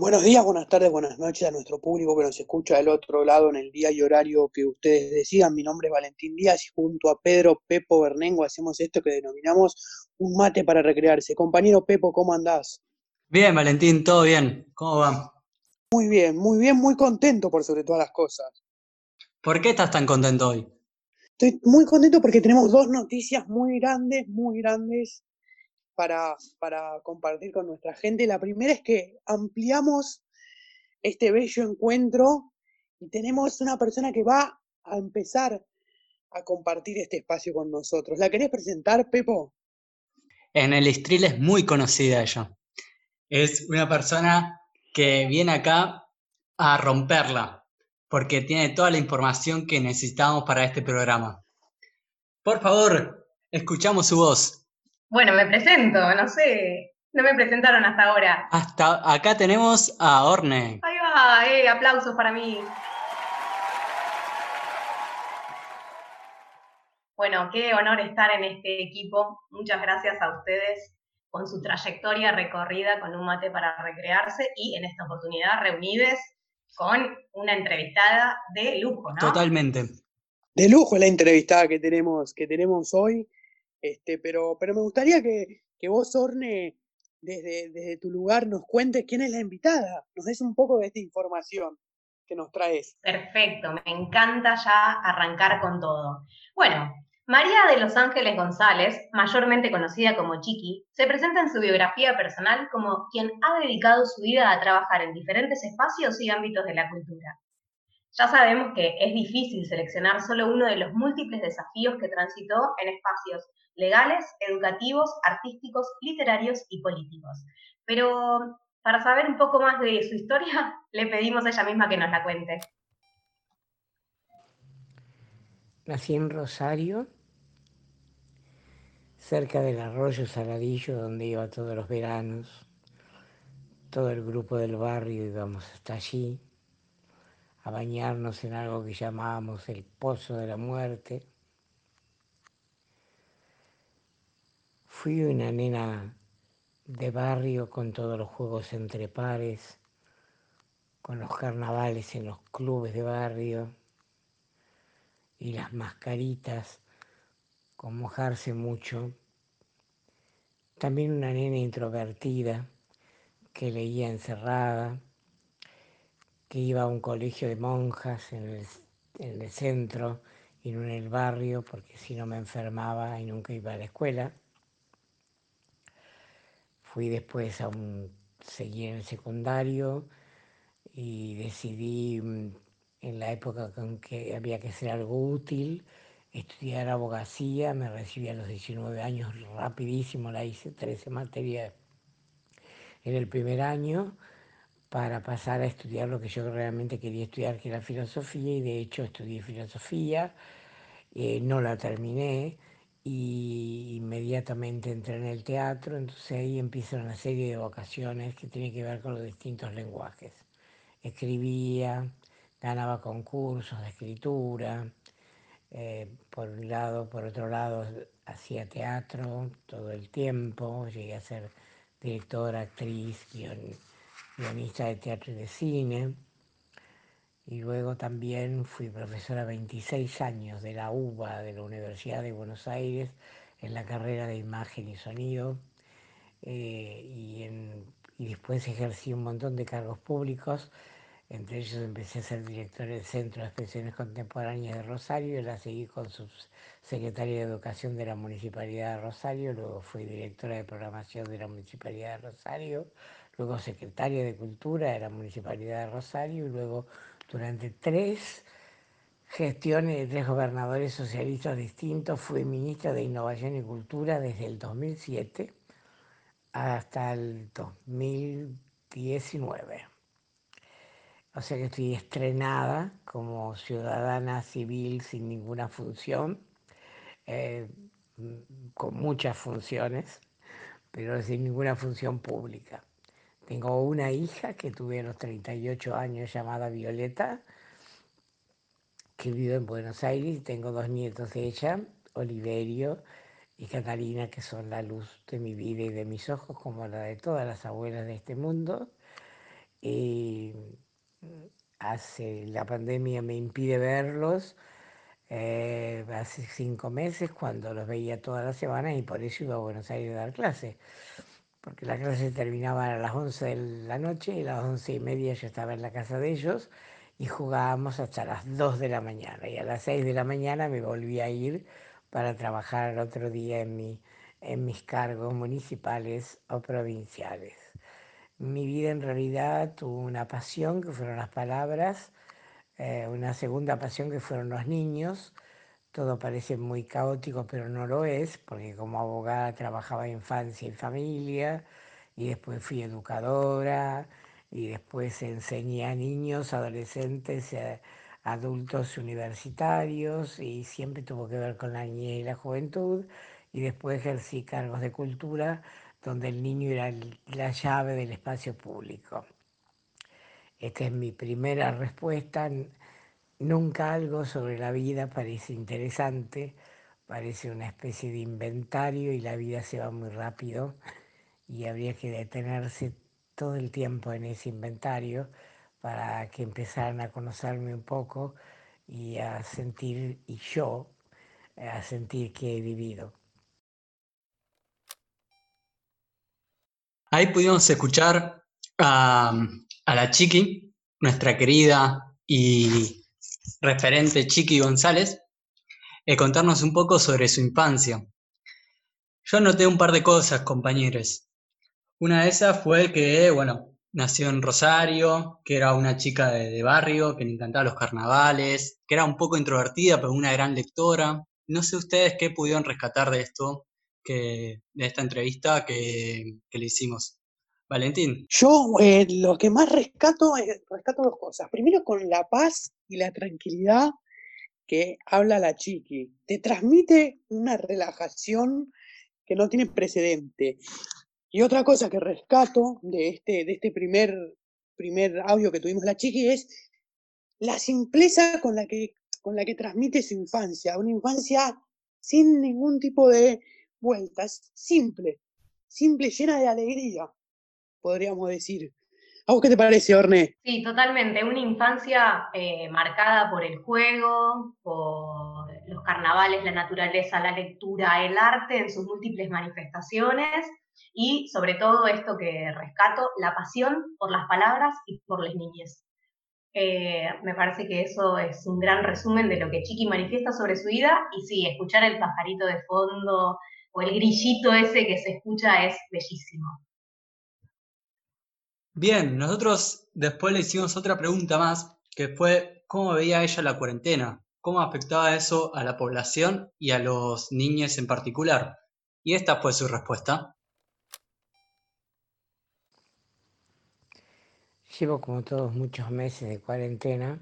Buenos días, buenas tardes, buenas noches a nuestro público que nos escucha del otro lado en el día y horario que ustedes decidan. Mi nombre es Valentín Díaz y junto a Pedro Pepo Bernengo hacemos esto que denominamos un mate para recrearse. Compañero Pepo, ¿cómo andás? Bien, Valentín, todo bien. ¿Cómo va? Muy bien, muy bien, muy contento por sobre todas las cosas. ¿Por qué estás tan contento hoy? Estoy muy contento porque tenemos dos noticias muy grandes, muy grandes para, para compartir con nuestra gente. La primera es que ampliamos este bello encuentro y tenemos una persona que va a empezar a compartir este espacio con nosotros. ¿La querés presentar, Pepo? En el Istril es muy conocida ella. Es una persona que viene acá a romperla, porque tiene toda la información que necesitamos para este programa. Por favor, escuchamos su voz. Bueno, me presento, no sé, no me presentaron hasta ahora. Hasta acá tenemos a Orne. Ahí va, eh, aplausos para mí. Bueno, qué honor estar en este equipo. Muchas gracias a ustedes con su trayectoria recorrida con un mate para recrearse y en esta oportunidad reunides con una entrevistada de lujo, ¿no? Totalmente. De lujo la entrevistada que tenemos, que tenemos hoy. Este, pero, pero me gustaría que, vos, Orne, desde, desde tu lugar nos cuentes quién es la invitada, nos des un poco de esta información que nos traes. Perfecto, me encanta ya arrancar con todo. Bueno, María de Los Ángeles González, mayormente conocida como Chiqui, se presenta en su biografía personal como quien ha dedicado su vida a trabajar en diferentes espacios y ámbitos de la cultura. Ya sabemos que es difícil seleccionar solo uno de los múltiples desafíos que transitó en espacios legales, educativos, artísticos, literarios y políticos. Pero para saber un poco más de su historia, le pedimos a ella misma que nos la cuente. Nací en Rosario, cerca del arroyo Saladillo, donde iba todos los veranos. Todo el grupo del barrio íbamos hasta allí a bañarnos en algo que llamábamos el Pozo de la Muerte Fui una nena de barrio con todos los juegos entre pares, con los carnavales en los clubes de barrio y las mascaritas, con mojarse mucho. También una nena introvertida que leía encerrada, que iba a un colegio de monjas en el, en el centro y no en el barrio, porque si no me enfermaba y nunca iba a la escuela. Fui después a un, seguí en el secundario y decidí mm, en la época en que había que hacer algo útil, estudiar abogacía, me recibí a los 19 años rapidísimo, la hice 13 materias en el primer año para pasar a estudiar lo que yo realmente quería estudiar, que era filosofía, y de hecho estudié filosofía, eh, no la terminé, y inmediatamente entré en el teatro, entonces ahí empieza una serie de vocaciones que tienen que ver con los distintos lenguajes. Escribía, ganaba concursos de escritura, eh, por un lado, por otro lado hacía teatro todo el tiempo, llegué a ser directora, actriz, guionista de teatro y de cine. Y luego también fui profesora 26 años de la UBA, de la Universidad de Buenos Aires, en la carrera de imagen y sonido. Eh, y, y, después ejercí un montón de cargos públicos. Entre ellos empecé a ser directora del Centro de Expresiones Contemporáneas de Rosario, la seguí con subsecretaria de Educación de la Municipalidad de Rosario, luego fui directora de Programación de la Municipalidad de Rosario, luego secretaria de Cultura de la Municipalidad de Rosario y luego durante tres gestiones de tres gobernadores socialistas distintos fui ministra de Innovación y Cultura desde el 2007 hasta el 2019. O sea que estoy estrenada como ciudadana civil sin ninguna función, eh, con muchas funciones, pero sin ninguna función pública. Tengo una hija que tuve a los 38 años llamada Violeta, que vive en Buenos Aires, y tengo dos nietos de ella, Oliverio y Catalina, que son la luz de mi vida y de mis ojos, como la de todas las abuelas de este mundo. y hace la pandemia me impide verlos. Eh, hace cinco meses cuando los veía todas las semanas y por eso iba a Buenos Aires a dar clases porque la clase terminaba a las 11 de la noche y a las once y media yo estaba en la casa de ellos y jugábamos hasta las 2 de la mañana y a las 6 de la mañana me volví a ir para trabajar el otro día en, mi, en mis cargos municipales o provinciales. Mi vida en realidad tuvo una pasión que fueron las palabras, eh, una segunda pasión que fueron los niños, todo parece muy caótico, pero no lo es, porque como abogada trabajaba infancia y familia, y después fui educadora, y después enseñé a niños, adolescentes, eh, adultos universitarios, y siempre tuvo que ver con la niñez y la juventud, y después ejercí cargos de cultura, donde el niño era la llave del espacio público. Esta es mi primera respuesta. Nunca algo sobre la vida parece interesante, parece una especie de inventario y la vida se va muy rápido y habría que detenerse todo el tiempo en ese inventario para que empezaran a conocerme un poco y a sentir, y yo, a sentir que he vivido. Ahí pudimos escuchar a, a la Chiqui, nuestra querida y referente Chiqui González, eh, contarnos un poco sobre su infancia. Yo noté un par de cosas, compañeros. Una de esas fue que, bueno, nació en Rosario, que era una chica de, barrio, que le encantaba los carnavales, que era un poco introvertida, pero una gran lectora. No sé ustedes qué pudieron rescatar de esto, que, de esta entrevista que, le hicimos. Valentín. Yo eh, lo que más rescato, es rescato dos cosas. Primero con la paz y la tranquilidad que habla la chiqui. Te transmite una relajación que no tiene precedente. Y otra cosa que rescato de este, de este primer, primer audio que tuvimos la chiqui es la simpleza con la, que, con la que transmite su infancia. Una infancia sin ningún tipo de vueltas, simple, simple, llena de alegría, podríamos decir. ¿A vos qué te parece, Orne? Sí, totalmente. Una infancia eh, marcada por el juego, por los carnavales, la naturaleza, la lectura, el arte en sus múltiples manifestaciones y sobre todo esto que rescato, la pasión por las palabras y por las niñez. Eh, me parece que eso es un gran resumen de lo que Chiqui manifiesta sobre su vida y sí, escuchar el pajarito de fondo o el grillito ese que se escucha es bellísimo. Bien, nosotros después le hicimos otra pregunta más, que fue cómo veía ella la cuarentena, cómo afectaba eso a la población y a los niños en particular. Y esta fue su respuesta. Llevo como todos muchos meses de cuarentena,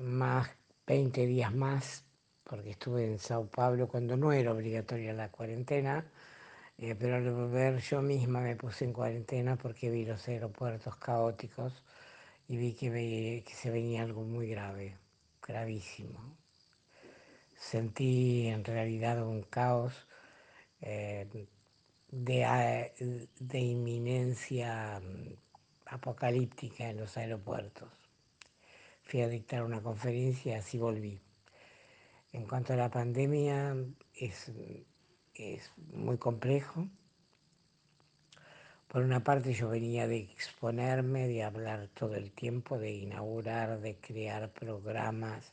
más 20 días más, porque estuve en Sao Paulo cuando no era obligatoria la cuarentena, eh, pero al volver yo misma me puse en cuarentena porque vi los aeropuertos caóticos y vi que, se venía algo muy grave, gravísimo. Sentí en realidad un caos eh, de, de inminencia mm, apocalíptica en los aeropuertos. Fui a dictar una conferencia y así volví. En cuanto a la pandemia, es es muy complejo. Por una parte yo venía de exponerme, de hablar todo el tiempo, de inaugurar, de crear programas,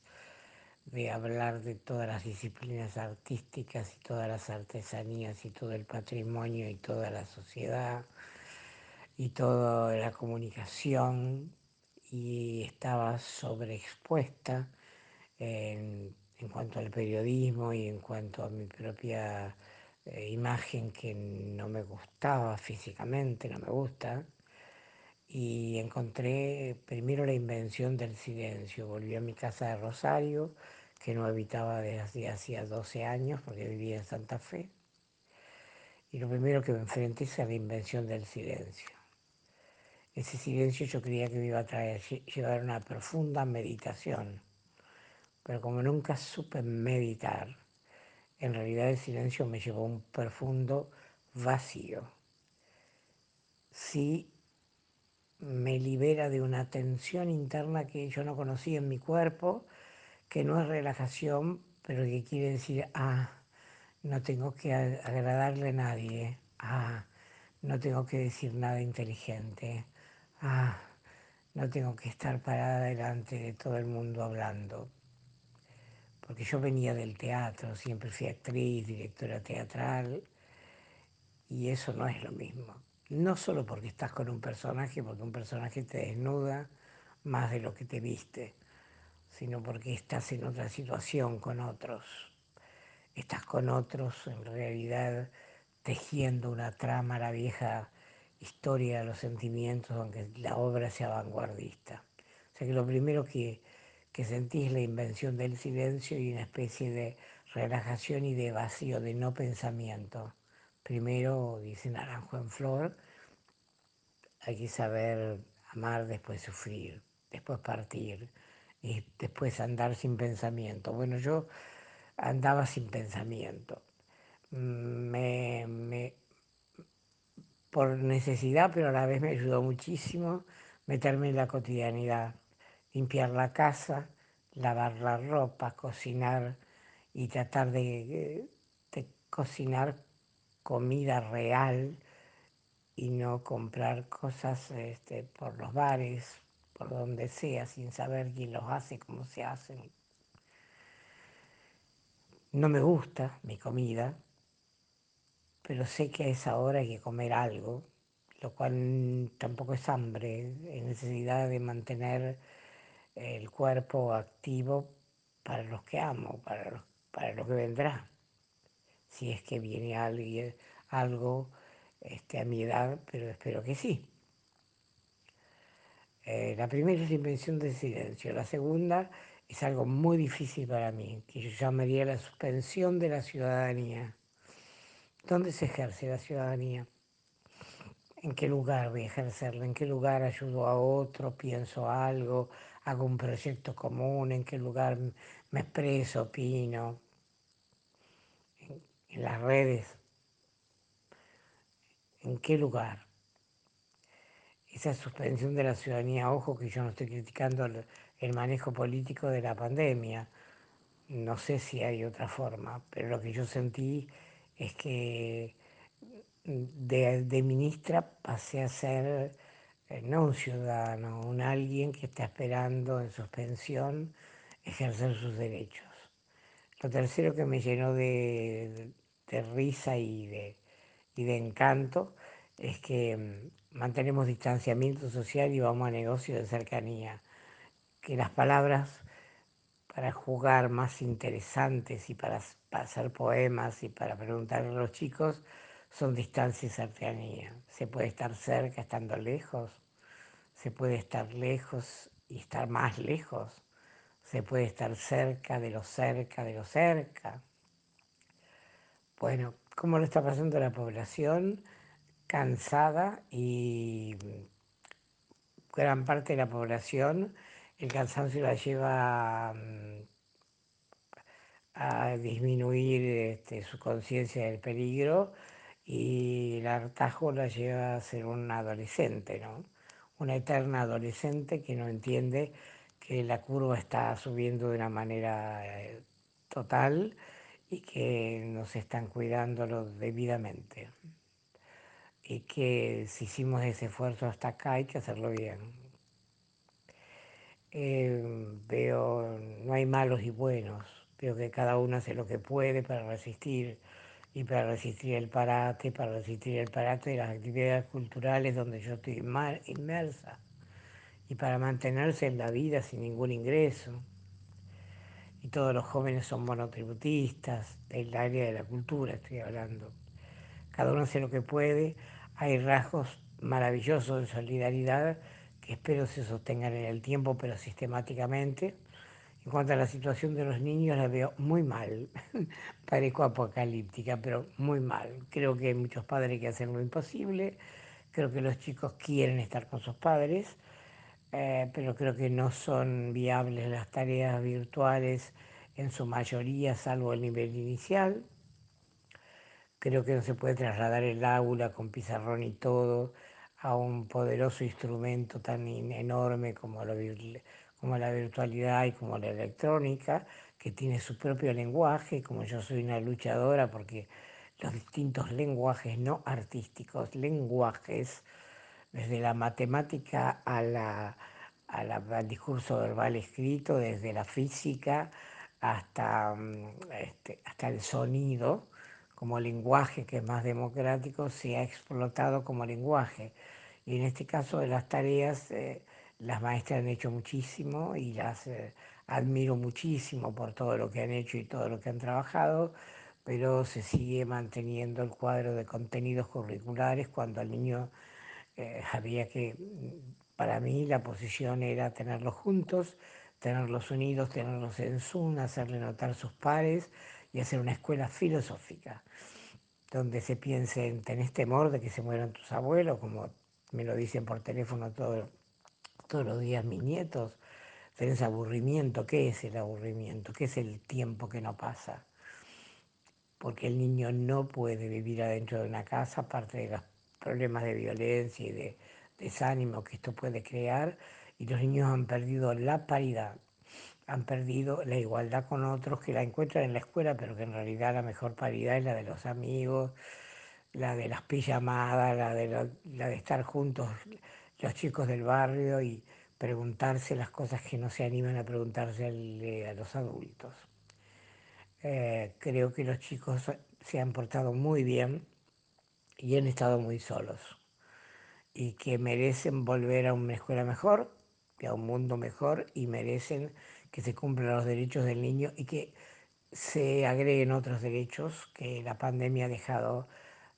de hablar de todas las disciplinas artísticas y todas las artesanías y todo el patrimonio y toda la sociedad y toda la comunicación y estaba sobreexpuesta en, en cuanto al periodismo y en cuanto a mi propia eh, imagen que no me gustaba físicamente, no me gusta, y encontré primero la invención del silencio. Volví a mi casa de Rosario, que no habitaba desde hacía 12 años porque vivía en Santa Fe. Y lo primero que me enfrenté es a la invención del silencio. Ese silencio yo creía que me iba a traer, llevar una profunda meditación, pero como nunca supe meditar, en realidad el silencio me llevó a un profundo vacío. Sí me libera de una tensión interna que yo no conocía en mi cuerpo, que no es relajación, pero que quiere decir, ah, no tengo que agradarle a nadie, ah, no tengo que decir nada inteligente, ah, no tengo que estar parada delante de todo el mundo hablando. Porque yo venía del teatro, siempre fui actriz, directora teatral, y eso no es lo mismo. No solo porque estás con un personaje, porque un personaje te desnuda más de lo que te viste, sino porque estás en otra situación con otros. Estás con otros en realidad tejiendo una trama, la vieja historia de los sentimientos, aunque la obra sea vanguardista. O sea que lo primero que, que sentí es la invención del silencio y una especie de relajación y de vacío, de no pensamiento. Primero, dice Naranjo en Flor, hay que saber amar, después sufrir, después partir y después andar sin pensamiento. Bueno, yo andaba sin pensamiento. Me, me, por necesidad, pero a la vez me ayudó muchísimo meterme en la cotidianidad, limpiar la casa, lavar la ropa, cocinar y tratar de, de cocinar comida real y no comprar cosas este, por los bares, por donde sea, sin saber quién los hace, cómo se hacen. No me gusta mi comida, pero sé que a esa hora hay que comer algo, lo cual tampoco es hambre, es necesidad de mantener el cuerpo activo para los que amo, para, para lo que vendrá. Si es que viene alguien, algo este, a mi edad, pero espero que sí. Eh, la primera es la invención del silencio, la segunda es algo muy difícil para mí, que yo llamaría la suspensión de la ciudadanía. ¿Dónde se ejerce la ciudadanía? ¿En qué lugar voy a ejercerla? ¿En qué lugar ayudo a otro? ¿Pienso algo? ¿Hago un proyecto común? ¿En qué lugar me expreso, opino? ¿En, las redes? ¿En qué lugar? esa suspensión de la ciudadanía, ojo que yo no estoy criticando el, manejo político de la pandemia, no sé si hay otra forma, pero lo que yo sentí es que de, de ministra pasé a ser no un ciudadano, un alguien que está esperando en suspensión ejercer sus derechos. Lo tercero que me llenó de, de, risa y de, y de encanto es que mm, mantenemos distanciamiento social y vamos a negocios de cercanía. Que las palabras para jugar más interesantes y para, para hacer poemas y para preguntarle a los chicos son distancia y cercanía. Se puede estar cerca estando lejos, se puede estar lejos y estar más lejos, se puede estar cerca de lo cerca de lo cerca. Bueno, ¿cómo lo está pasando la población? Cansada y gran parte de la población el cansancio la lleva mm, a disminuir este, su conciencia del peligro y el hartazgo la lleva a ser un adolescente, ¿no? Una eterna adolescente que no entiende que la curva está subiendo de una manera eh, total y que nos están cuidándolo debidamente. Y que si hicimos ese esfuerzo hasta acá hay que hacerlo bien. Eh, veo, no hay malos y buenos, veo que cada uno hace lo que puede para resistir y para resistir el parate, para resistir el parate de las actividades culturales donde yo estoy inmersa y para mantenerse en la vida sin ningún ingreso. Y todos los jóvenes son monotributistas, del área de la cultura estoy hablando. Cada uno hace lo que puede, hay rasgos maravillosos de solidaridad que espero se sostengan en el tiempo, pero sistemáticamente. En cuanto a la situación de los niños, la veo muy mal. Parezco apocalíptica, pero muy mal. Creo que hay muchos padres que hacen lo imposible. Creo que los chicos quieren estar con sus padres, eh, pero creo que no son viables las tareas virtuales en su mayoría, salvo el nivel inicial. Creo que no se puede trasladar el aula con pizarrón y todo a un poderoso instrumento tan enorme como la, como la virtualidad y como la electrónica, que tiene su propio lenguaje, como yo soy una luchadora porque los distintos lenguajes no artísticos, lenguajes, desde la matemática a la, al discurso verbal escrito, desde la física hasta, mm, este, hasta el sonido, como lenguaje que es más democrático, se ha explotado como lenguaje. Y en este caso de las tareas, eh, las maestras han hecho muchísimo y las eh, admiro muchísimo por todo lo que han hecho y todo lo que han trabajado, pero se sigue manteniendo el cuadro de contenidos curriculares cuando al niño eh, había que, para mí la posición era tenerlos juntos, tenerlos unidos, tenerlos en Zoom, hacerle notar sus pares y hacer una escuela filosófica donde se piense en tenés temor de que se mueran tus abuelos, como me lo dicen por teléfono todos los días mis nietos, tenés aburrimiento, ¿qué es el aburrimiento? ¿Qué es el tiempo que no pasa? Porque el niño no puede vivir adentro de una casa, aparte de los problemas de violencia y de desánimo que esto puede crear, y los niños han perdido la paridad, han perdido la igualdad con otros que la encuentran en la escuela, pero que en realidad la mejor paridad es la de los amigos, la de las pijamadas, la de, la de estar juntos los chicos del barrio y preguntarse las cosas que no se animan a preguntarse a los adultos. Eh, creo que los chicos se han portado muy bien y han estado muy solos y que merecen volver a una escuela mejor, a un mundo mejor y merecen que se cumplan los derechos del niño y que se agreguen otros derechos que la pandemia ha dejado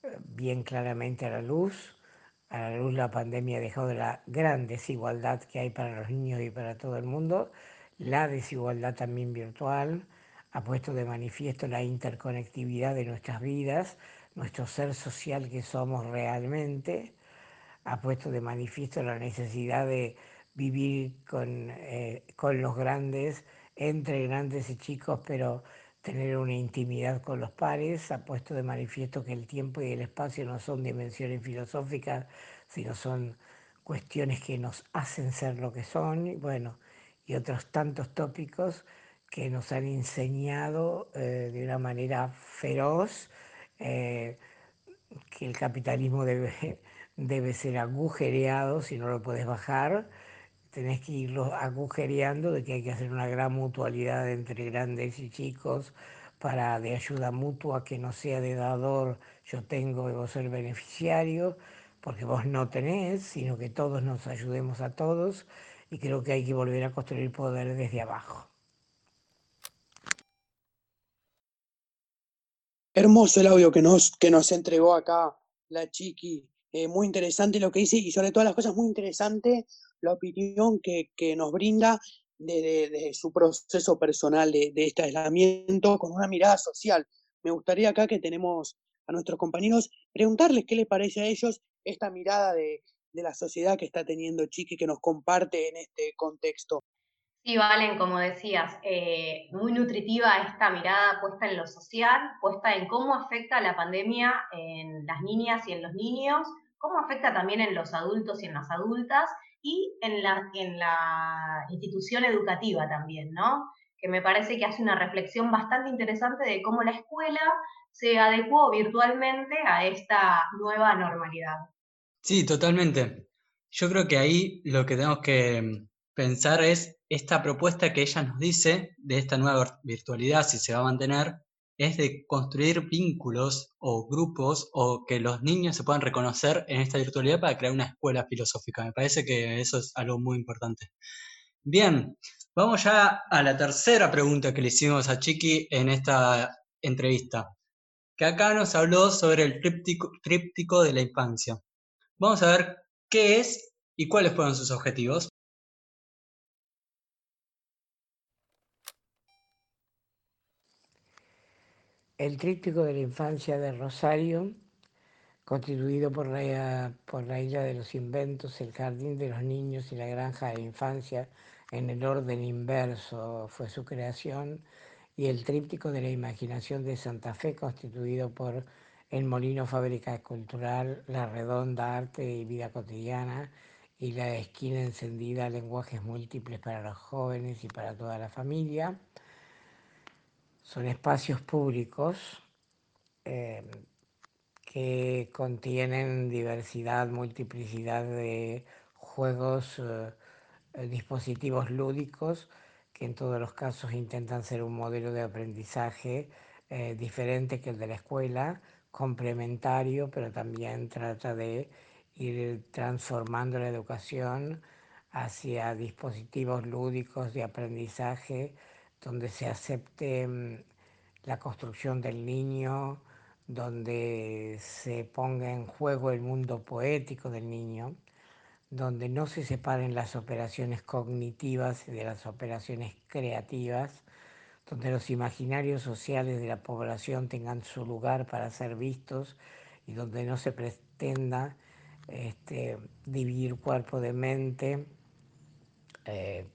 eh, bien claramente a la luz. A la luz la pandemia ha dejado la gran desigualdad que hay para los niños y para todo el mundo, la desigualdad también virtual, ha puesto de manifiesto la interconectividad de nuestras vidas, nuestro ser social que somos realmente, ha puesto de manifiesto la necesidad de vivir con, eh, con los grandes, entre grandes y chicos, pero tener una intimidad con los pares, ha puesto de manifiesto que el tiempo y el espacio no son dimensiones filosóficas, sino son cuestiones que nos hacen ser lo que son, y bueno, y otros tantos tópicos que nos han enseñado eh, de una manera feroz eh, que el capitalismo debe, debe ser agujereado si no lo puedes bajar, tenés que irlo agujereando de que hay que hacer una gran mutualidad entre grandes y chicos para de ayuda mutua que no sea de dador, yo tengo y vos ser beneficiario, porque vos no tenés, sino que todos nos ayudemos a todos y creo que hay que volver a construir poder desde abajo. Hermoso el audio que nos, que nos entregó acá la chiqui, eh, muy interesante lo que dice y sobre todas las cosas muy interesante la opinión que, nos brinda de, su proceso personal de, este aislamiento con una mirada social. Me gustaría acá que tenemos a nuestros compañeros preguntarles qué les parece a ellos esta mirada de, la sociedad que está teniendo Chiqui que nos comparte en este contexto. Sí, Valen, como decías, eh, muy nutritiva esta mirada puesta en lo social, puesta en cómo afecta la pandemia en las niñas y en los niños, cómo afecta también en los adultos y en las adultas, y en la, en la institución educativa también, ¿no? Que me parece que hace una reflexión bastante interesante de cómo la escuela se adecuó virtualmente a esta nueva normalidad. Sí, totalmente. Yo creo que ahí lo que tenemos que pensar es esta propuesta que ella nos dice de esta nueva virtualidad, si se va a mantener, es de construir vínculos o grupos o que los niños se puedan reconocer en esta virtualidad para crear una escuela filosófica. Me parece que eso es algo muy importante. Bien, vamos ya a la tercera pregunta que le hicimos a Chiqui en esta entrevista, que acá nos habló sobre el tríptico, tríptico de la infancia. Vamos a ver qué es y cuáles fueron sus objetivos. El tríptico de la infancia de Rosario, constituido por la, por la isla de los inventos, el jardín de los niños y la granja de la infancia, en el orden inverso fue su creación, y el tríptico de la imaginación de Santa Fe, constituido por el Molino Fábrica Cultural, La Redonda Arte y Vida Cotidiana y la Esquina Encendida Lenguajes Múltiples para los Jóvenes y para toda la familia. Son espacios públicos eh, que contienen diversidad, multiplicidad de juegos, eh, eh, dispositivos lúdicos que en todos los casos intentan ser un modelo de aprendizaje diferente que el de la escuela, complementario, pero también trata de ir transformando la educación hacia dispositivos lúdicos de aprendizaje donde se acepte mm, la construcción del niño, donde se ponga en juego el mundo poético del niño, donde no se separen las operaciones cognitivas de las operaciones creativas, donde los imaginarios sociales de la población tengan su lugar para ser vistos y donde no se pretenda este, dividir cuerpo de mente, eh,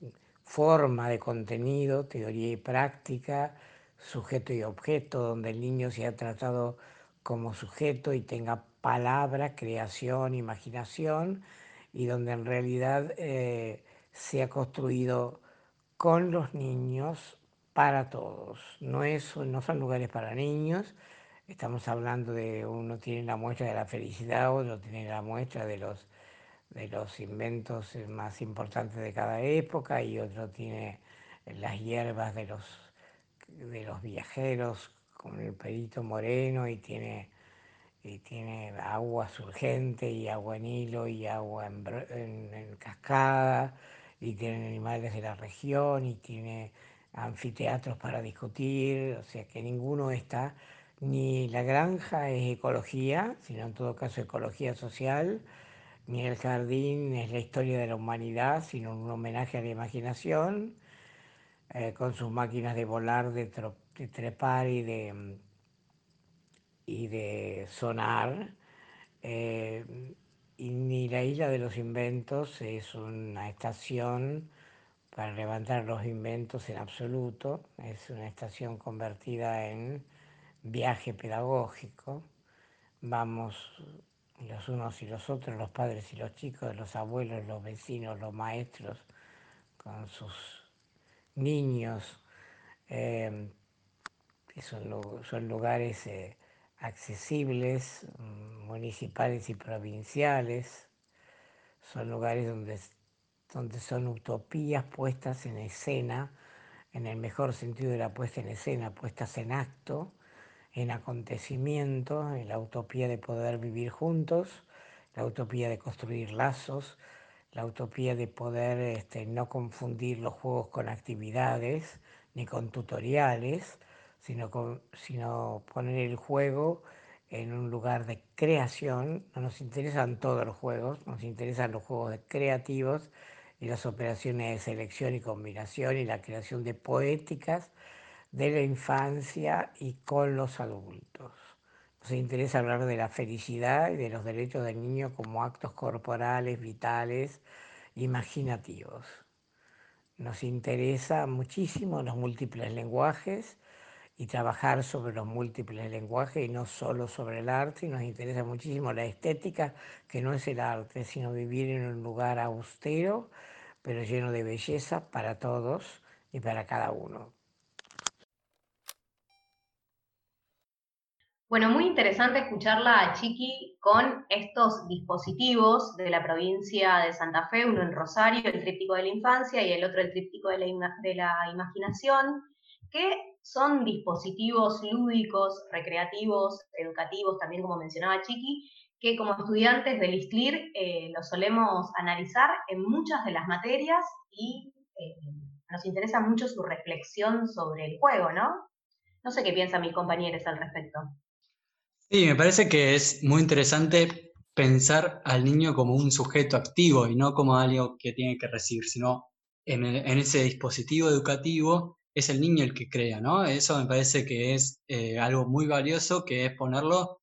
forma de contenido, teoría y práctica, sujeto y objeto, donde el niño se ha tratado como sujeto y tenga palabra, creación, imaginación, y donde en realidad eh, se ha construido con los niños para todos. No, es, no son lugares para niños, estamos hablando de uno tiene la muestra de la felicidad, otro tiene la muestra de los, de los inventos más importantes de cada época y otro tiene las hierbas de los, de los viajeros, con el perito moreno y tiene, y tiene agua surgente y agua en hilo y agua en, en cascada y tiene animales de la región y tiene anfiteatros para discutir, o sea que ninguno está, ni la granja es ecología, sino en todo caso ecología social, ni el jardín es la historia de la humanidad, sino un homenaje a la imaginación, eh, con sus máquinas de volar, de, trepar y de, y de sonar. Eh, y ni la isla de los inventos es una estación para levantar los inventos en absoluto. Es una estación convertida en viaje pedagógico. Vamos los unos y los otros, los padres y los chicos, los abuelos, los vecinos, los maestros, con sus niños. Eh, son, lugares eh, accesibles, mm, municipales y provinciales. Son lugares donde donde son utopías puestas en escena, en el mejor sentido de la puesta en escena, puestas en acto, en acontecimiento, en la utopía de poder vivir juntos, la utopía de construir lazos, la utopía de poder este, no confundir los juegos con actividades ni con tutoriales, sino, sino poner el juego en un lugar de creación. No nos interesan todos los juegos, nos interesan los juegos creativos y las operaciones de selección y combinación y la creación de poéticas de la infancia y con los adultos. Nos interesa hablar de la felicidad y de los derechos del niño como actos corporales, vitales, imaginativos. Nos interesa muchísimo los múltiples lenguajes y trabajar sobre los múltiples lenguajes y no solo sobre el arte. Y nos interesa muchísimo la estética, que no es el arte, sino vivir en un lugar austero, pero lleno de belleza para todos y para cada uno. Bueno, muy interesante escucharla a Chiqui con estos dispositivos de la provincia de Santa Fe, uno en Rosario, el tríptico de la infancia, y el otro el tríptico de la, imaginación, que son dispositivos lúdicos, recreativos, educativos, también como mencionaba Chiqui, que como estudiantes del ISTLIR eh, lo solemos analizar en muchas de las materias y eh, nos interesa mucho su reflexión sobre el juego, ¿no? No sé qué piensan mis compañeros al respecto. Sí, me parece que es muy interesante pensar al niño como un sujeto activo y no como algo que tiene que recibir, sino en, ese dispositivo educativo es el niño el que crea, ¿no? Eso me parece que es eh, algo muy valioso, que es ponerlo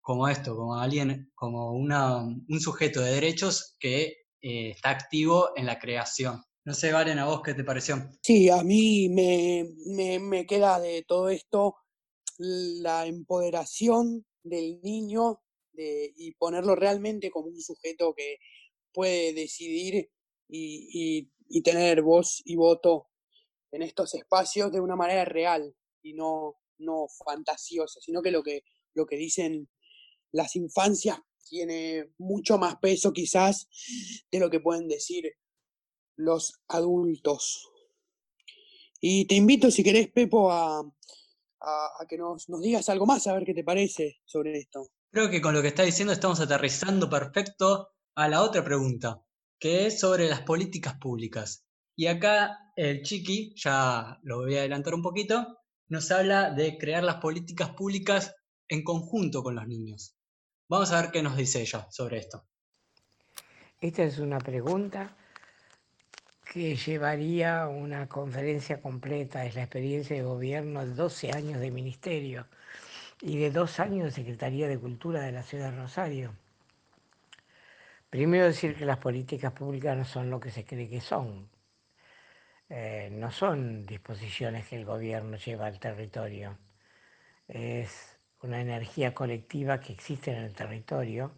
como esto, como alguien, como una, un sujeto de derechos que eh, está activo en la creación. No sé, Valen, ¿a vos qué te pareció? Sí, a mí me, me, me queda de todo esto la empoderación del niño y ponerlo realmente como un sujeto que puede decidir y, tener voz y voto en estos espacios de una manera real y no, no fantasiosa, sino que lo que, lo que dicen las infancias tiene mucho más peso quizás de lo que pueden decir los adultos. Y te invito, si querés, Pepo, a, a, que nos, nos, digas algo más, a ver qué te parece sobre esto. Creo que con lo que está diciendo estamos aterrizando perfecto a la otra pregunta, que es sobre las políticas públicas. Y acá el Chiqui, ya lo voy a adelantar un poquito, nos habla de crear las políticas públicas en conjunto con los niños. Vamos a ver qué nos dice ella sobre esto. Esta es una pregunta que llevaría una conferencia completa, es la experiencia de gobierno de 12 años de ministerio y de dos años de Secretaría de Cultura de la Ciudad de Rosario. Primero decir que las políticas públicas no son lo que se cree que son. Eh, no son disposiciones que el gobierno lleva al territorio. Es una energía colectiva que existe en el territorio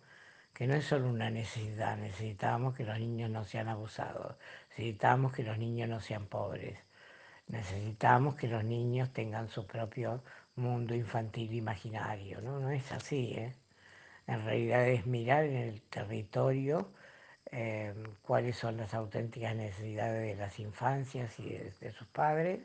que no es solo una necesidad, necesitamos que los niños no sean abusados, necesitamos que los niños no sean pobres, necesitamos que los niños tengan su propio mundo infantil imaginario, ¿no? No es así, ¿eh? En realidad es mirar en el territorio eh, cuáles son las auténticas necesidades de las infancias y de sus padres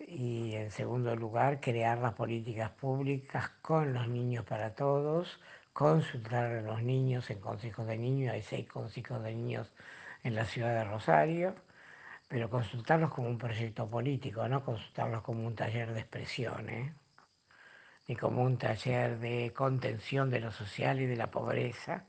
y en segundo lugar crear las políticas públicas con los niños para todos, consultar a los niños en consejos de niños, hay seis consejos de niños en la ciudad de Rosario, pero consultarlos como un proyecto político, no consultarlos como un taller de expresión, ¿eh? ni como un taller de contención de lo social y de la pobreza,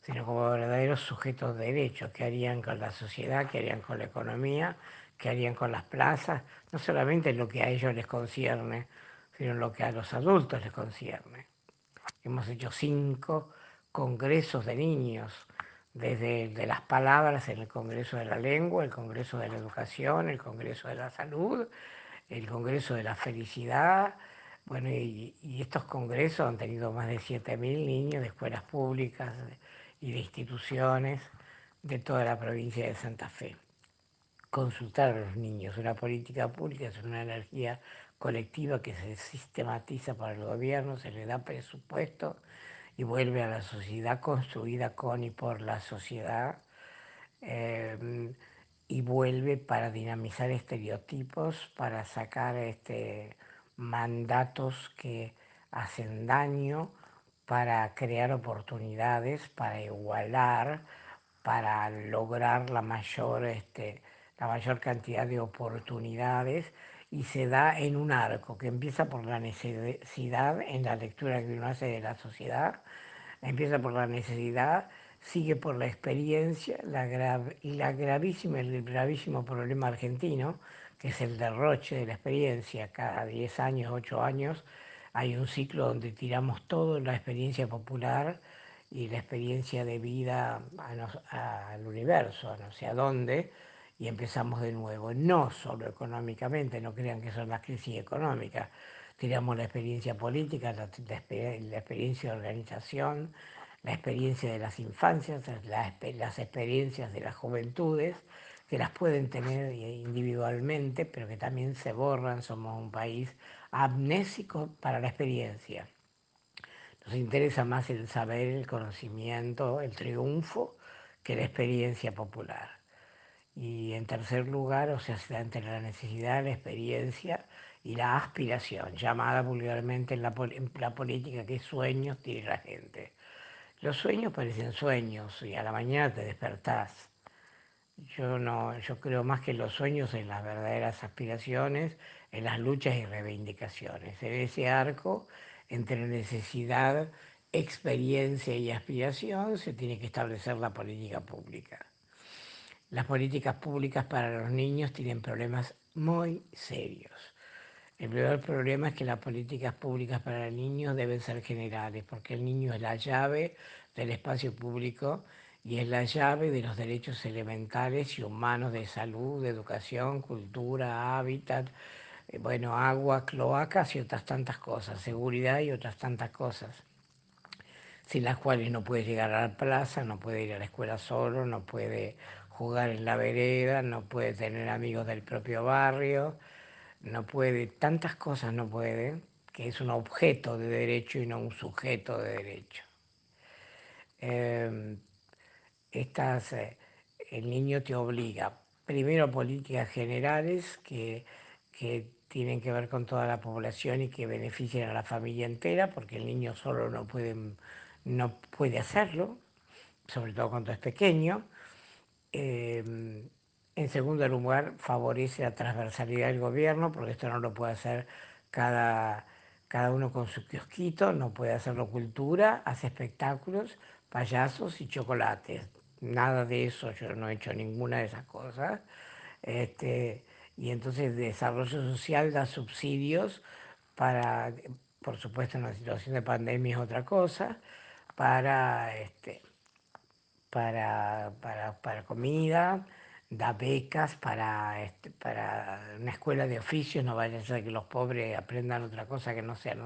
sino como verdaderos sujetos de derechos, que harían con la sociedad, que harían con la economía, que harían con las plazas, no solamente lo que a ellos les concierne, sino lo que a los adultos les concierne. Hemos hecho cinco congresos de niños, desde de las palabras en el Congreso de la Lengua, el Congreso de la Educación, el Congreso de la Salud, el Congreso de la Felicidad. Bueno, y, estos congresos han tenido más de 7.000 niños de escuelas públicas y de instituciones de toda la provincia de Santa Fe. Consultar a los niños, una política pública es una energía colectiva que se sistematiza para el gobierno, se le da presupuesto y vuelve a la sociedad construida con y por la sociedad em, y vuelve para dinamizar estereotipos, para sacar este, mandatos que hacen daño, para crear oportunidades, para igualar, para lograr la mayor, este, la mayor cantidad de oportunidades y se da en un arco que empieza por la necesidad en la lectura que uno hace de la sociedad, empieza por la necesidad, sigue por la experiencia la y la gravísima, el gravísimo problema argentino, que es el derroche de la experiencia. Cada 10 años, 8 años, hay un ciclo donde tiramos todo la experiencia popular y la experiencia de vida al universo, a no sé a dónde, y empezamos de nuevo. No solo económicamente, no crean que son las crisis económicas. Tiramos la experiencia política, la, experiencia de organización, la experiencia de las infancias, las experiencias de las juventudes, que las pueden tener individualmente, pero que también se borran. Somos un país amnésico para la experiencia. Nos interesa más el saber, el conocimiento, el triunfo, que la experiencia popular. Y en tercer lugar, o sea, entre la necesidad, la experiencia y la aspiración, llamada vulgarmente en la, política que sueños tiene la gente. Los sueños parecen sueños y a la mañana te despertás. Yo, no, yo creo más que los sueños en las verdaderas aspiraciones, en las luchas y reivindicaciones. En ese arco entre necesidad, experiencia y aspiración se tiene que establecer la política pública. Las políticas públicas para los niños tienen problemas muy serios. El primer problema es que las políticas públicas para el niño deben ser generales, porque el niño es la llave del espacio público y es la llave de los derechos elementales y humanos de salud, de educación, cultura, hábitat, eh, bueno, agua, cloacas y otras tantas cosas, seguridad y otras tantas cosas, sin las cuales no puede llegar a la plaza, no puede ir a la escuela solo, no puede jugar en la vereda, no puede tener amigos del propio barrio, no puede, tantas cosas no puede, que es un objeto de derecho y no un sujeto de derecho. Eh, estas, eh, el niño te obliga primero políticas generales que, que tienen que ver con toda la población y que beneficien a la familia entera, porque el niño solo no puede, no puede hacerlo, sobre todo cuando es pequeño. Eh, en segundo lugar, favorece la transversalidad del gobierno, porque esto no lo puede hacer cada, cada uno con su kiosquito, no puede hacerlo cultura, hace espectáculos, payasos y chocolates. Nada de eso, yo no he hecho ninguna de esas cosas. Este, y entonces desarrollo social da subsidios para, por supuesto en una situación de pandemia es otra cosa, para, este, para, para, para comida, da becas para, este, para una escuela de oficios, no vaya a ser que los pobres aprendan otra cosa que no sean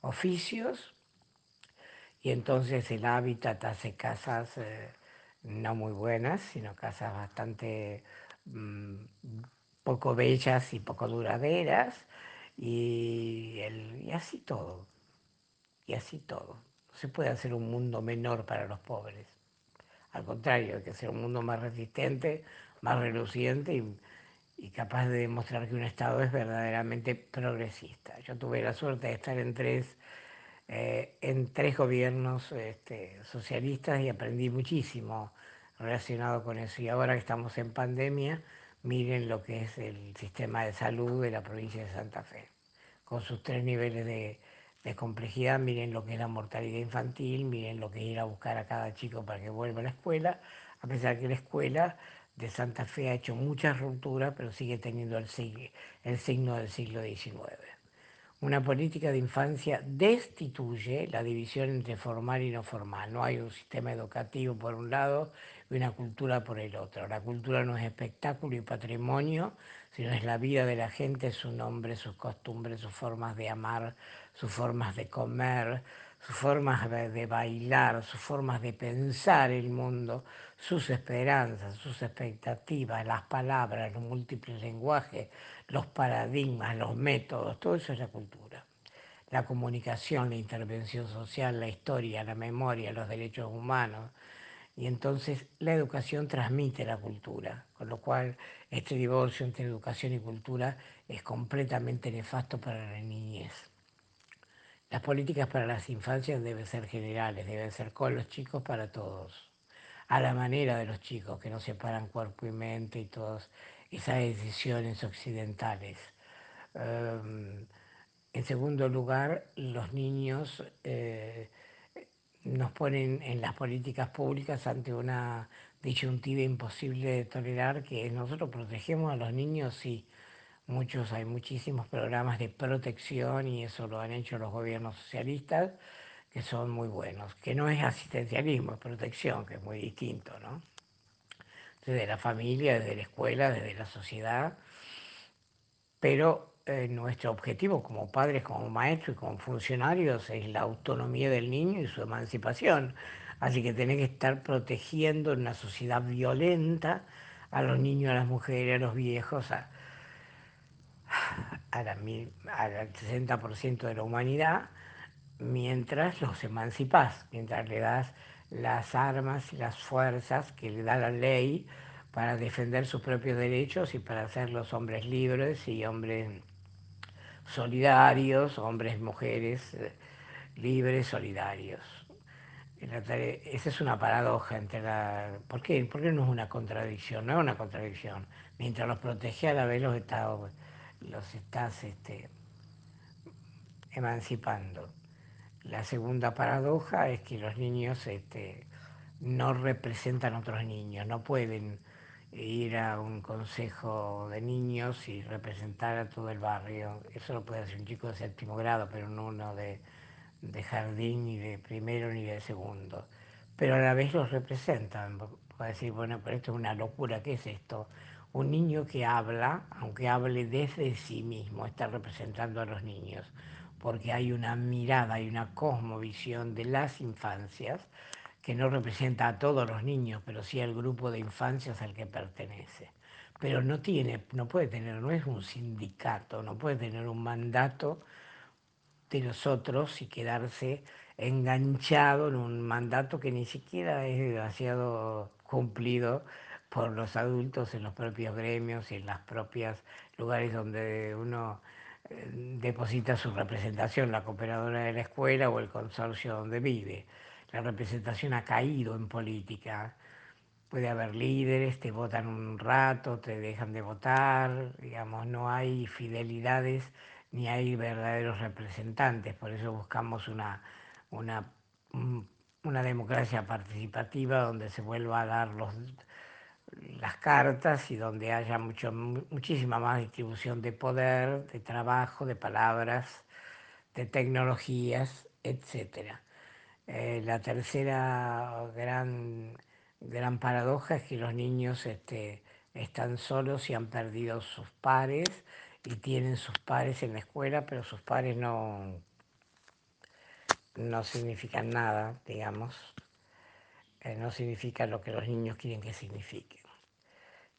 oficios. Y entonces el hábitat hace casas eh, no muy buenas, sino casas bastante mmm, poco bellas y poco duraderas, y, el, y así todo, y así todo. No se puede hacer un mundo menor para los pobres. Al contrario, hay que hacer un mundo más resistente, más reluciente y, y, capaz de demostrar que un Estado es verdaderamente progresista. Yo tuve la suerte de estar en tres, eh, en tres gobiernos este, socialistas y aprendí muchísimo relacionado con eso. Y ahora que estamos en pandemia, miren lo que es el sistema de salud de la provincia de Santa Fe, con sus tres niveles de, de complejidad, miren lo que es la mortalidad infantil, miren lo que es ir a buscar a cada chico para que vuelva a la escuela, a pesar que la escuela de Santa Fe ha hecho muchas rupturas, pero sigue teniendo el, el signo del siglo XIX. Una política de infancia destituye la división entre formal y no formal. No hay un sistema educativo por un lado y una cultura por el otro. La cultura no es espectáculo y patrimonio, sino es la vida de la gente, su nombre, sus costumbres, sus formas de amar, sus formas de comer, sus formas de bailar, sus formas de pensar el mundo, sus esperanzas, sus expectativas, las palabras, los múltiples lenguajes, los paradigmas, los métodos, todo eso es la cultura. La comunicación, la intervención social, la historia, la memoria, los derechos humanos. Y entonces la educación transmite la cultura, con lo cual este divorcio entre educación y cultura es completamente nefasto para la niñez. Las políticas para las infancias deben ser generales, deben ser con los chicos para todos, a la manera de los chicos, que no separan cuerpo y mente y todas esas decisiones occidentales. Um, en segundo lugar, los niños eh, nos ponen en las políticas públicas ante una disyuntiva imposible de tolerar, que nosotros protegemos a los niños, sí, muchos, hay muchísimos programas de protección y eso lo han hecho los gobiernos socialistas, que son muy buenos, que no es asistencialismo, es protección, que es muy distinto, ¿no? Desde la familia, desde la escuela, desde la sociedad, pero eh, nuestro objetivo como padres, como maestros y como funcionarios es la autonomía del niño y su emancipación. Así que tenés que estar protegiendo en una sociedad violenta a los niños, a las mujeres, a los viejos, a, a la, al 60% de la humanidad, mientras los emancipas, mientras le das las armas y las fuerzas que le da la ley para defender sus propios derechos y para ser los hombres libres y hombres solidarios, hombres, mujeres eh, libres, solidarios. Esa es una paradoja entre la... ¿Por qué? ¿Por qué no es una contradicción? No es una contradicción. Mientras los protege a la vez los estados los estás este, emancipando. La segunda paradoja es que los niños este, no representan otros niños, no pueden ir a un consejo de niños y representar a todo el barrio. Eso lo puede hacer un chico de séptimo grado, pero no uno de, de jardín, ni de primero, ni de segundo. Pero a la vez los representan. Puede decir, bueno, pero esto es una locura, ¿qué es esto? Un niño que habla, aunque hable desde sí mismo, está representando a los niños, porque hay una mirada, hay una cosmovisión de las infancias que no representa a todos los niños, pero sí al grupo de infancias al que pertenece. Pero no tiene, no puede tener, no es un sindicato, no puede tener un mandato de nosotros y quedarse enganchado en un mandato que ni siquiera es demasiado cumplido por los adultos en los propios gremios y en los propios lugares donde uno eh, deposita su representación, la cooperadora de la escuela o el consorcio donde vive. La representación ha caído en política. Puede haber líderes, te votan un rato, te dejan de votar, digamos, no hay fidelidades ni hay verdaderos representantes, por eso buscamos una, una, una democracia participativa donde se vuelva a dar los, las cartas y donde haya mucho, muchísima más distribución de poder, de trabajo, de palabras, de tecnologías, etc. Eh, la tercera gran, gran paradoja es que los niños este, están solos y han perdido sus pares y tienen sus pares en la escuela, pero sus pares no, no significan nada, digamos. Eh, no significa lo que los niños quieren que signifique.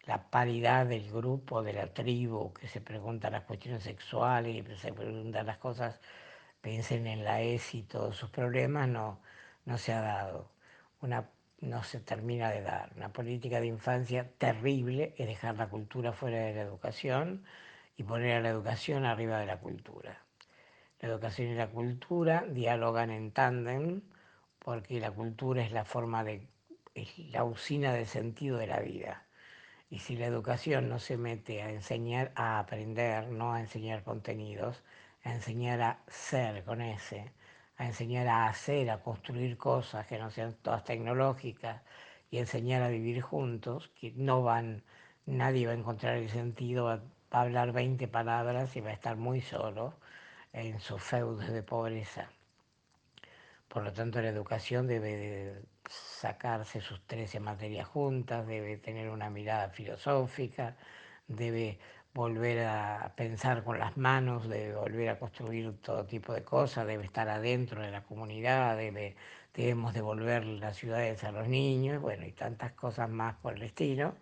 La paridad del grupo, de la tribu, que se pregunta las cuestiones sexuales y se preguntan las cosas, piensen en la ESI y todos sus problemas, no, no se ha dado. Una, no se termina de dar. Una política de infancia terrible es dejar la cultura fuera de la educación y poner a la educación arriba de la cultura. La educación y la cultura dialogan en tándem porque la cultura es la forma de, es la usina de sentido de la vida. Y si la educación no se mete a enseñar a aprender, no a enseñar contenidos, a enseñar a ser con ese, a enseñar a hacer, a construir cosas que no sean todas tecnológicas y enseñar a vivir juntos, que no van, nadie va a encontrar el sentido va a hablar 20 palabras y va a estar muy solo en sus feudos de pobreza. Por lo tanto, la educación debe sacarse sus 13 materias juntas, debe tener una mirada filosófica, debe volver a pensar con las manos, debe volver a construir todo tipo de cosas, debe estar adentro de la comunidad, debe, debemos devolver las ciudades a los niños, bueno, y tantas cosas más por el estilo.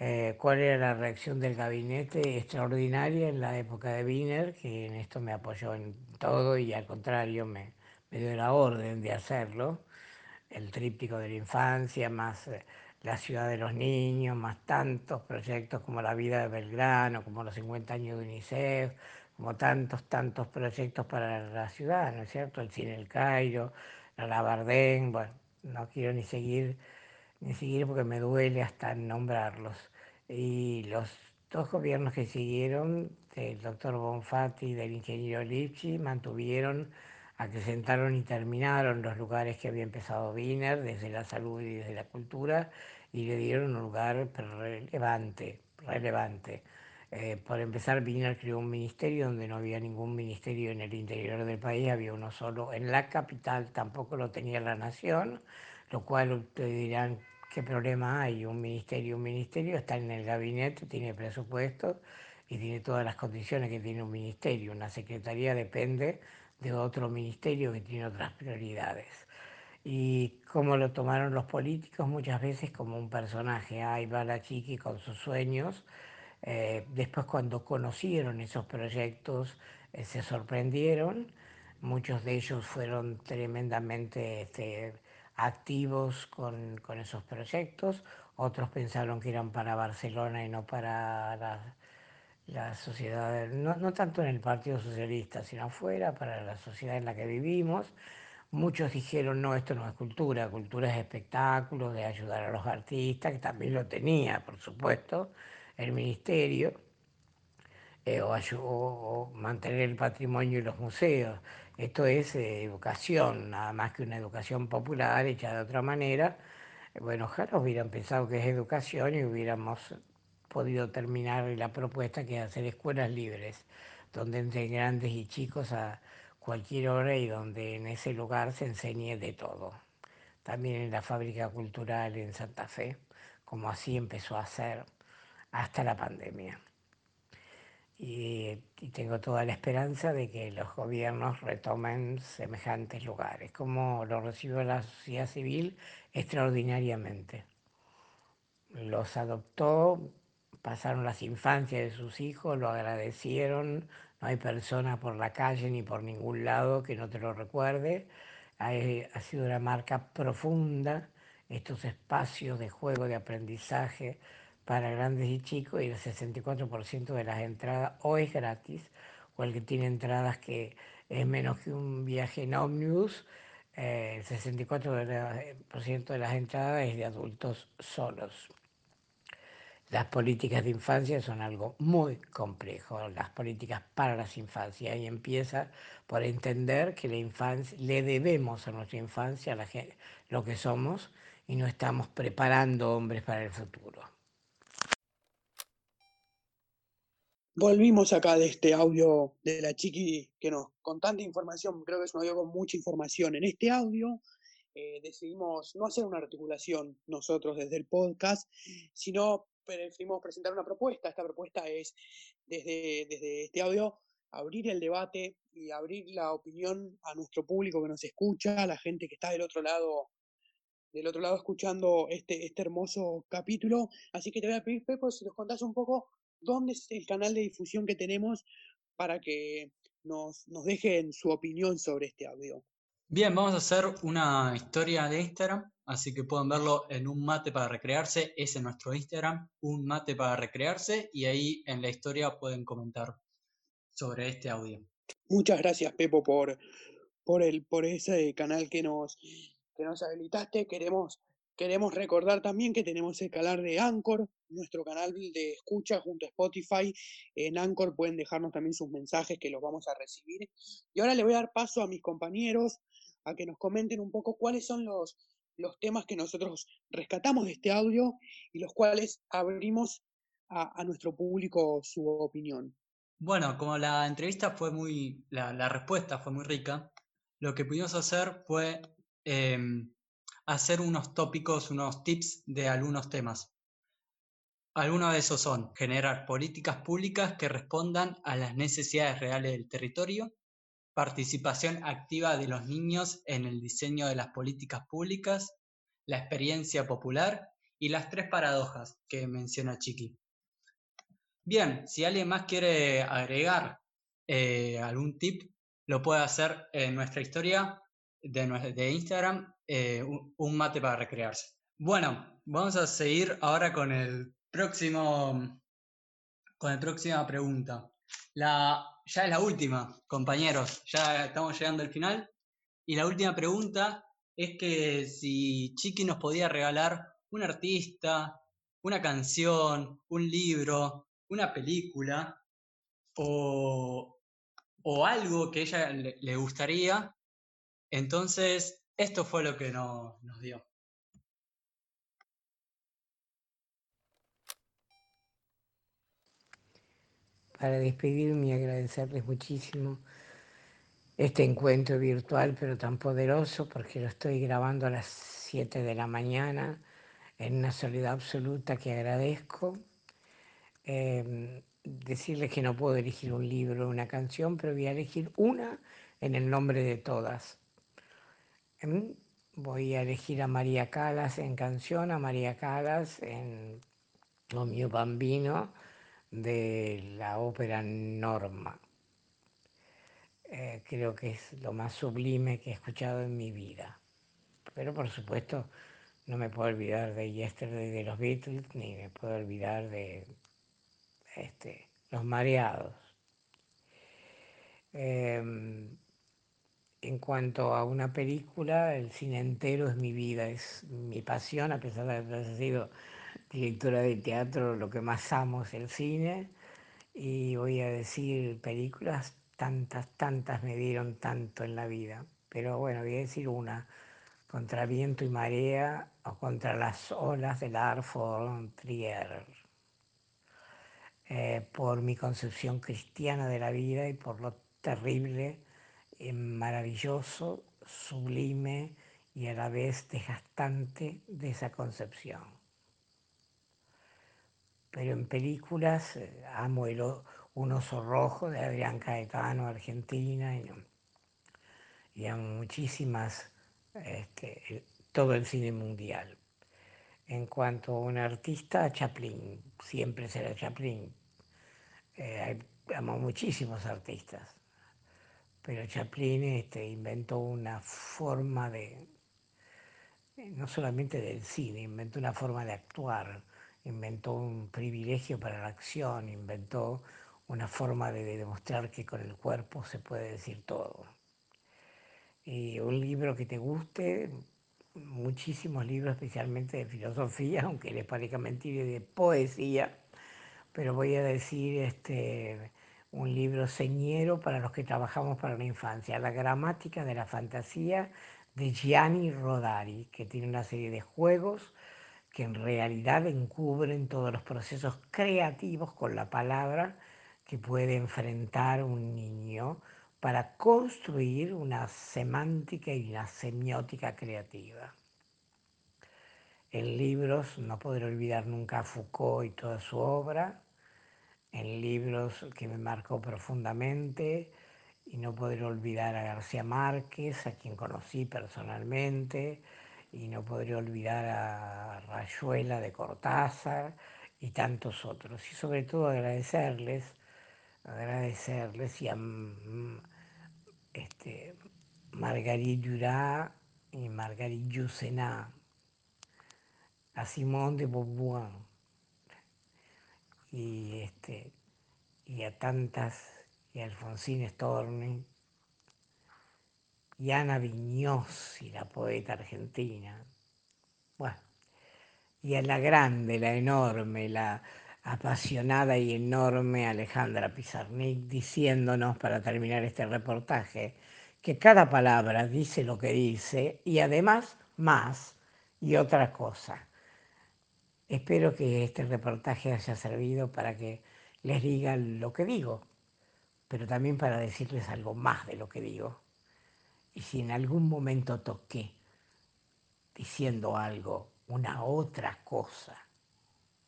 Eh, cuál era la reacción del gabinete extraordinaria en la época de Wiener, que en esto me apoyó en todo y al contrario me, me dio la orden de hacerlo, el tríptico de la infancia, más eh, la ciudad de los niños, más tantos proyectos como la vida de Belgrano, como los 50 años de UNICEF, como tantos, tantos proyectos para la ciudad, ¿no es cierto? El Cine El Cairo, la Labardén, bueno, no quiero ni seguir ni siquiera porque me duele hasta nombrarlos. Y los dos gobiernos que siguieron, del doctor Bonfatti y del ingeniero Lipchi, mantuvieron, acrecentaron y terminaron los lugares que había empezado Wiener, desde la salud y desde la cultura, y le dieron un lugar relevante, relevante. Eh, por empezar, Wiener creó un ministerio donde no había ningún ministerio en el interior del país, había uno solo en la capital, tampoco lo tenía la nación, lo cual ustedes dirán, ¿qué problema hay? Un ministerio, un ministerio está en el gabinete, tiene presupuesto y tiene todas las condiciones que tiene un ministerio. Una secretaría depende de otro ministerio que tiene otras prioridades. Y cómo lo tomaron los políticos muchas veces como un personaje. Ahí va la chiqui con sus sueños. Eh, después cuando conocieron esos proyectos eh, se sorprendieron. Muchos de ellos fueron tremendamente... Este, activos con, con, esos proyectos, otros pensaron que eran para Barcelona y no para la sociedad, no, no, tanto en el Partido Socialista, sino afuera, para la sociedad en la que vivimos. Muchos dijeron, no, esto no es cultura, cultura es espectáculo, de ayudar a los artistas, que también lo tenía, por supuesto, el ministerio, eh, o, o, mantener el patrimonio y los museos. Esto es eh, educación, nada más que una educación popular hecha de otra manera. Bueno, ojalá hubieran pensado que es educación y hubiéramos podido terminar la propuesta que es hacer escuelas libres, donde entre grandes y chicos a cualquier hora y donde en ese lugar se enseñe de todo. También en la fábrica cultural en Santa Fe, como así empezó a hacer hasta la pandemia. Y, tengo toda la esperanza de que los gobiernos retomen semejantes lugares, como lo recibió la sociedad civil extraordinariamente. Los adoptó, pasaron las infancias de sus hijos, lo agradecieron, no hay persona por la calle ni por ningún lado que no te lo recuerde. Ha, sido una marca profunda estos espacios de juego, de aprendizaje, para grandes y chicos y el 64% de las entradas o es gratis o el que tiene entradas que es menos que un viaje en ómnibus, eh, el 64% de las entradas es de adultos solos. Las políticas de infancia son algo muy complejo, las políticas para las infancias, y empieza por entender que la infancia, le debemos a nuestra infancia lo que somos y no estamos preparando hombres para el futuro. Volvimos acá de este audio de la chiqui que nos, con tanta información, creo que es un audio con mucha información. En este audio eh, decidimos no hacer una articulación nosotros desde el podcast, sino decidimos presentar una propuesta. Esta propuesta es desde, desde este audio abrir el debate y abrir la opinión a nuestro público que nos escucha, a la gente que está del otro lado del otro lado escuchando este, este hermoso capítulo. Así que te voy a pedir, Pepo, si nos contás un poco dónde es el canal de difusión que tenemos para que nos, nos dejen su opinión sobre este audio. Bien, vamos a hacer una historia de Instagram, así que pueden verlo en un mate para recrearse, es nuestro Instagram, un mate para recrearse, y ahí en la historia pueden comentar sobre este audio. Muchas gracias, Pepo, por, por, el, por ese canal que nos, que nos habilitaste. Queremos Queremos recordar también que tenemos el canal de Anchor, nuestro canal de escucha junto a Spotify. En Anchor pueden dejarnos también sus mensajes que los vamos a recibir. Y ahora le voy a dar paso a mis compañeros a que nos comenten un poco cuáles son los, los temas que nosotros rescatamos de este audio y los cuales abrimos a, nuestro público su opinión. Bueno, como la entrevista fue muy, la, respuesta fue muy rica, lo que pudimos hacer fue em, hacer unos tópicos, unos tips de algunos temas. Algunos de esos son generar políticas públicas que respondan a las necesidades reales del territorio, participación activa de los niños en el diseño de las políticas públicas, la experiencia popular y las tres paradojas que menciona Chiqui. Bien, si alguien más quiere agregar eh, algún tip, lo puede hacer en nuestra historia de, Instagram, eh, un, mate para recrearse. Bueno, vamos a seguir ahora con el próximo, con la próxima pregunta. La, ya es la última, compañeros, ya estamos llegando al final. Y la última pregunta es que si Chiqui nos podía regalar un artista, una canción, un libro, una película o, algo que ella le gustaría entonces, esto fue lo que nos dio. Para despedirme y agradecerles muchísimo este encuentro virtual, pero tan poderoso, porque lo estoy grabando a las 7 de la mañana en una soledad absoluta que agradezco. Em, decirles que no puedo elegir un libro o una canción, pero voy a elegir una en el nombre de todas. Voy a elegir a María Calas en canción, a María Calas en Lo mio bambino de la ópera Norma. Eh, creo que es lo más sublime que he escuchado en mi vida. Pero por supuesto no me puedo olvidar de Yesterday de los Beatles, ni me puedo olvidar de este, Los Mareados. Em, en cuanto a una película, el cine entero es mi vida, es mi pasión, a pesar de haber sido directora de teatro, lo que más amo es el cine. Y voy a decir películas, tantas, tantas me dieron tanto en la vida. Pero bueno, voy a decir una, contra viento y marea o contra las olas del Arford Trier. Eh, por mi concepción cristiana de la vida y por lo terrible maravilloso, sublime y a la vez desgastante de esa concepción. Pero en películas eh, amo el, Un oso rojo de Adrián Caetano, Argentina, y, amo muchísimas, este, todo el cine mundial. En cuanto a un artista, Chaplin, siempre será Chaplin. Eh, amo muchísimos artistas, pero Chaplin este, inventó una forma de, no solamente del cine, inventó una forma de actuar, inventó un privilegio para la acción, inventó una forma de demostrar que con el cuerpo se puede decir todo. Y un libro que te guste, muchísimos libros, especialmente de filosofía, aunque les parezca mentira, de poesía, pero voy a decir este, un libro señero para los que trabajamos para la infancia, La gramática de la fantasía de Gianni Rodari, que tiene una serie de juegos que en realidad encubren todos los procesos creativos con la palabra que puede enfrentar un niño para construir una semántica y una semiótica creativa. En libros no podré olvidar nunca a Foucault y toda su obra, en libros que me marcó profundamente y no podré olvidar a García Márquez, a quien conocí personalmente, y no podré olvidar a Rayuela de Cortázar y tantos otros. Y sobre todo agradecerles agradecerles y a mm, este, Marguerite y Marguerite Yourcenar, a Simone de Beauvoir y, este, y a tantas, y a Alfonsín Storni, y Ana Viñosi, la poeta argentina. Bueno, y a la grande, la enorme, la, apasionada y enorme Alejandra Pizarnik diciéndonos para terminar este reportaje que cada palabra dice lo que dice y además más y otra cosa. Espero que este reportaje haya servido para que les diga lo que digo, pero también para decirles algo más de lo que digo. Y si en algún momento toqué diciendo algo, una otra cosa,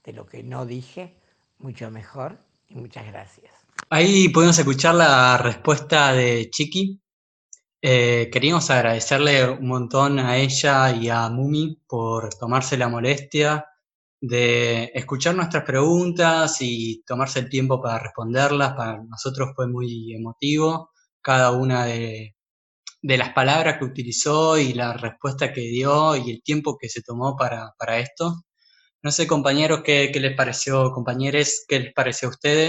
de lo que no dije, mucho mejor y muchas gracias. Ahí podemos escuchar la respuesta de Chiqui. Eh, queríamos agradecerle un montón a ella y a Mumi por tomarse la molestia de escuchar nuestras preguntas y tomarse el tiempo para responderlas. Para nosotros fue muy emotivo cada una de, las palabras que utilizó y la respuesta que dio y el tiempo que se tomó para, para esto. No sé, compañeros, ¿qué, les pareció, compañeros, qué les pareció a ustedes?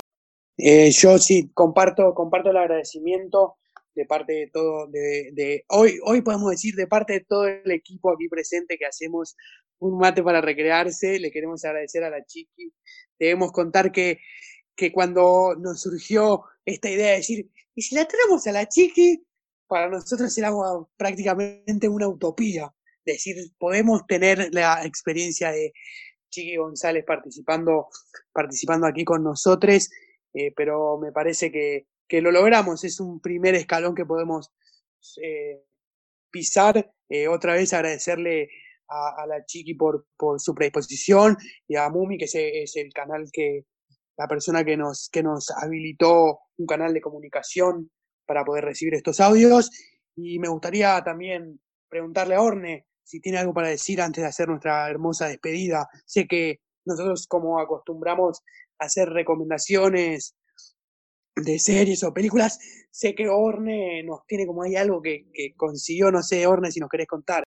Eh, yo sí, comparto, comparto el agradecimiento de parte de todo, de, hoy, hoy podemos decir de parte de todo el equipo aquí presente que hacemos un mate para recrearse, le queremos agradecer a la Chiqui. Debemos contar que, que cuando nos surgió esta idea de decir, ¿y si la tenemos a la Chiqui? Para nosotros era prácticamente una utopía. Decir, podemos tener la experiencia de, Chiqui González participando, participando aquí con nosotros, eh, pero me parece que, lo logramos, es un primer escalón que podemos eh, pisar. Eh, otra vez agradecerle a, la Chiqui por, por, su predisposición y a Mumi, que es, el canal que, la persona que nos, que nos habilitó un canal de comunicación para poder recibir estos audios. Y me gustaría también preguntarle a Orne, si tiene algo para decir antes de hacer nuestra hermosa despedida. Sé que nosotros como acostumbramos a hacer recomendaciones de series o películas, sé que Orne nos tiene como ahí algo que, consiguió, no sé, Orne, si nos querés contar.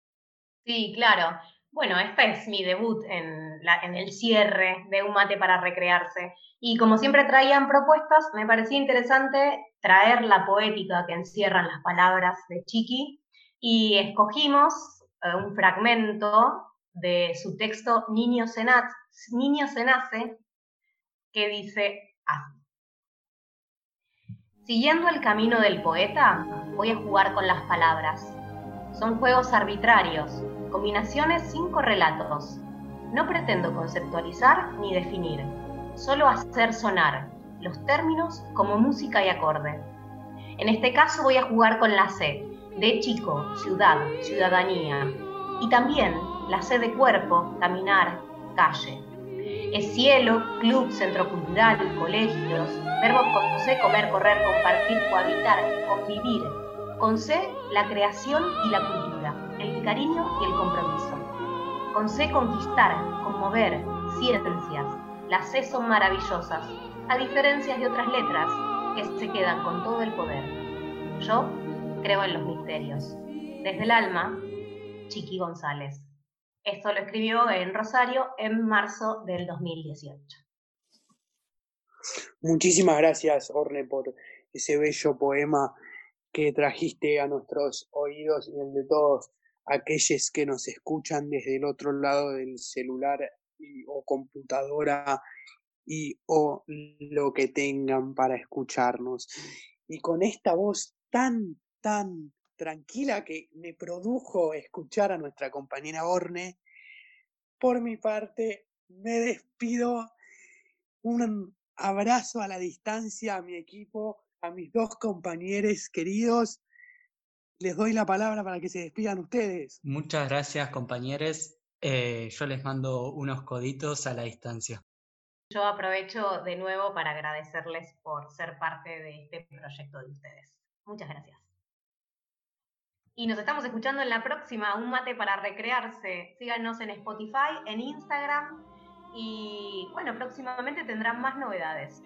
Sí, claro. Bueno, este es mi debut en, en el cierre de Un mate para recrearse. Y como siempre traían propuestas, me parecía interesante traer la poética que encierran las palabras de Chiqui y escogimos eh, un fragmento de su texto Niño se, nace, que dice. Siguiendo el camino del poeta, voy a jugar con las palabras. Son juegos arbitrarios, combinaciones sin correlatos. No pretendo conceptualizar ni definir, solo hacer sonar los términos como música y acorde. En este caso voy a jugar con la C, de chico, ciudad, ciudadanía, y también la C de cuerpo, caminar, calle. Es cielo, club, centro cultural, colegios, verbos con C, comer, correr, compartir, cohabitar, convivir. Con C, la creación y la cultura, el cariño y el compromiso. Con C, conquistar, conmover, ciencias. Las C son maravillosas, a diferencia de otras letras que se quedan con todo el poder. Yo creo en los misterios. Desde el alma, Chiqui González. Esto lo escribió en Rosario en marzo del 2018. Muchísimas gracias, Orne, por ese bello poema que trajiste a nuestros oídos y el de todos aquellos que nos escuchan desde el otro lado del celular o computadora y o lo que tengan para escucharnos. Y con esta voz tan, tan tranquila que me produjo escuchar a nuestra compañera Orne. Por mi parte, me despido. Un abrazo a la distancia a mi equipo, a mis dos compañeros queridos. Les doy la palabra para que se despidan ustedes. Muchas gracias, compañeros. Eh, yo les mando unos coditos a la distancia. Yo aprovecho de nuevo para agradecerles por ser parte de este proyecto de ustedes. Muchas gracias. Y nos estamos escuchando en la próxima, Un mate para recrearse. Síganos en Spotify, en Instagram y bueno, próximamente tendrán más novedades.